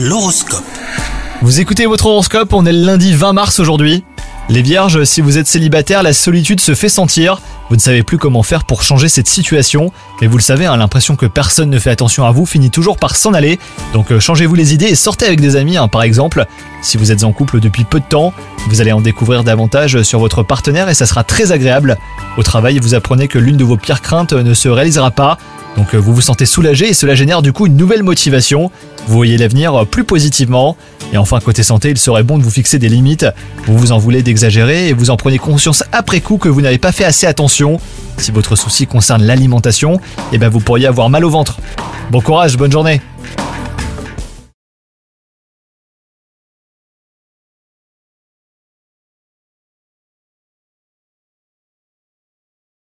L'horoscope. Vous écoutez votre horoscope, on est le lundi 20 mars aujourd'hui. Les vierges, si vous êtes célibataire, la solitude se fait sentir. Vous ne savez plus comment faire pour changer cette situation. Mais vous le savez, hein, l'impression que personne ne fait attention à vous finit toujours par s'en aller. Donc euh, changez-vous les idées et sortez avec des amis, hein, par exemple. Si vous êtes en couple depuis peu de temps, vous allez en découvrir davantage sur votre partenaire et ça sera très agréable. Au travail, vous apprenez que l'une de vos pires craintes ne se réalisera pas. Donc euh, vous vous sentez soulagé et cela génère du coup une nouvelle motivation. Vous voyez l'avenir plus positivement. Et enfin, côté santé, il serait bon de vous fixer des limites. Vous vous en voulez d'exagérer et vous en prenez conscience après coup que vous n'avez pas fait assez attention. Si votre souci concerne l'alimentation, eh ben vous pourriez avoir mal au ventre. Bon courage, bonne journée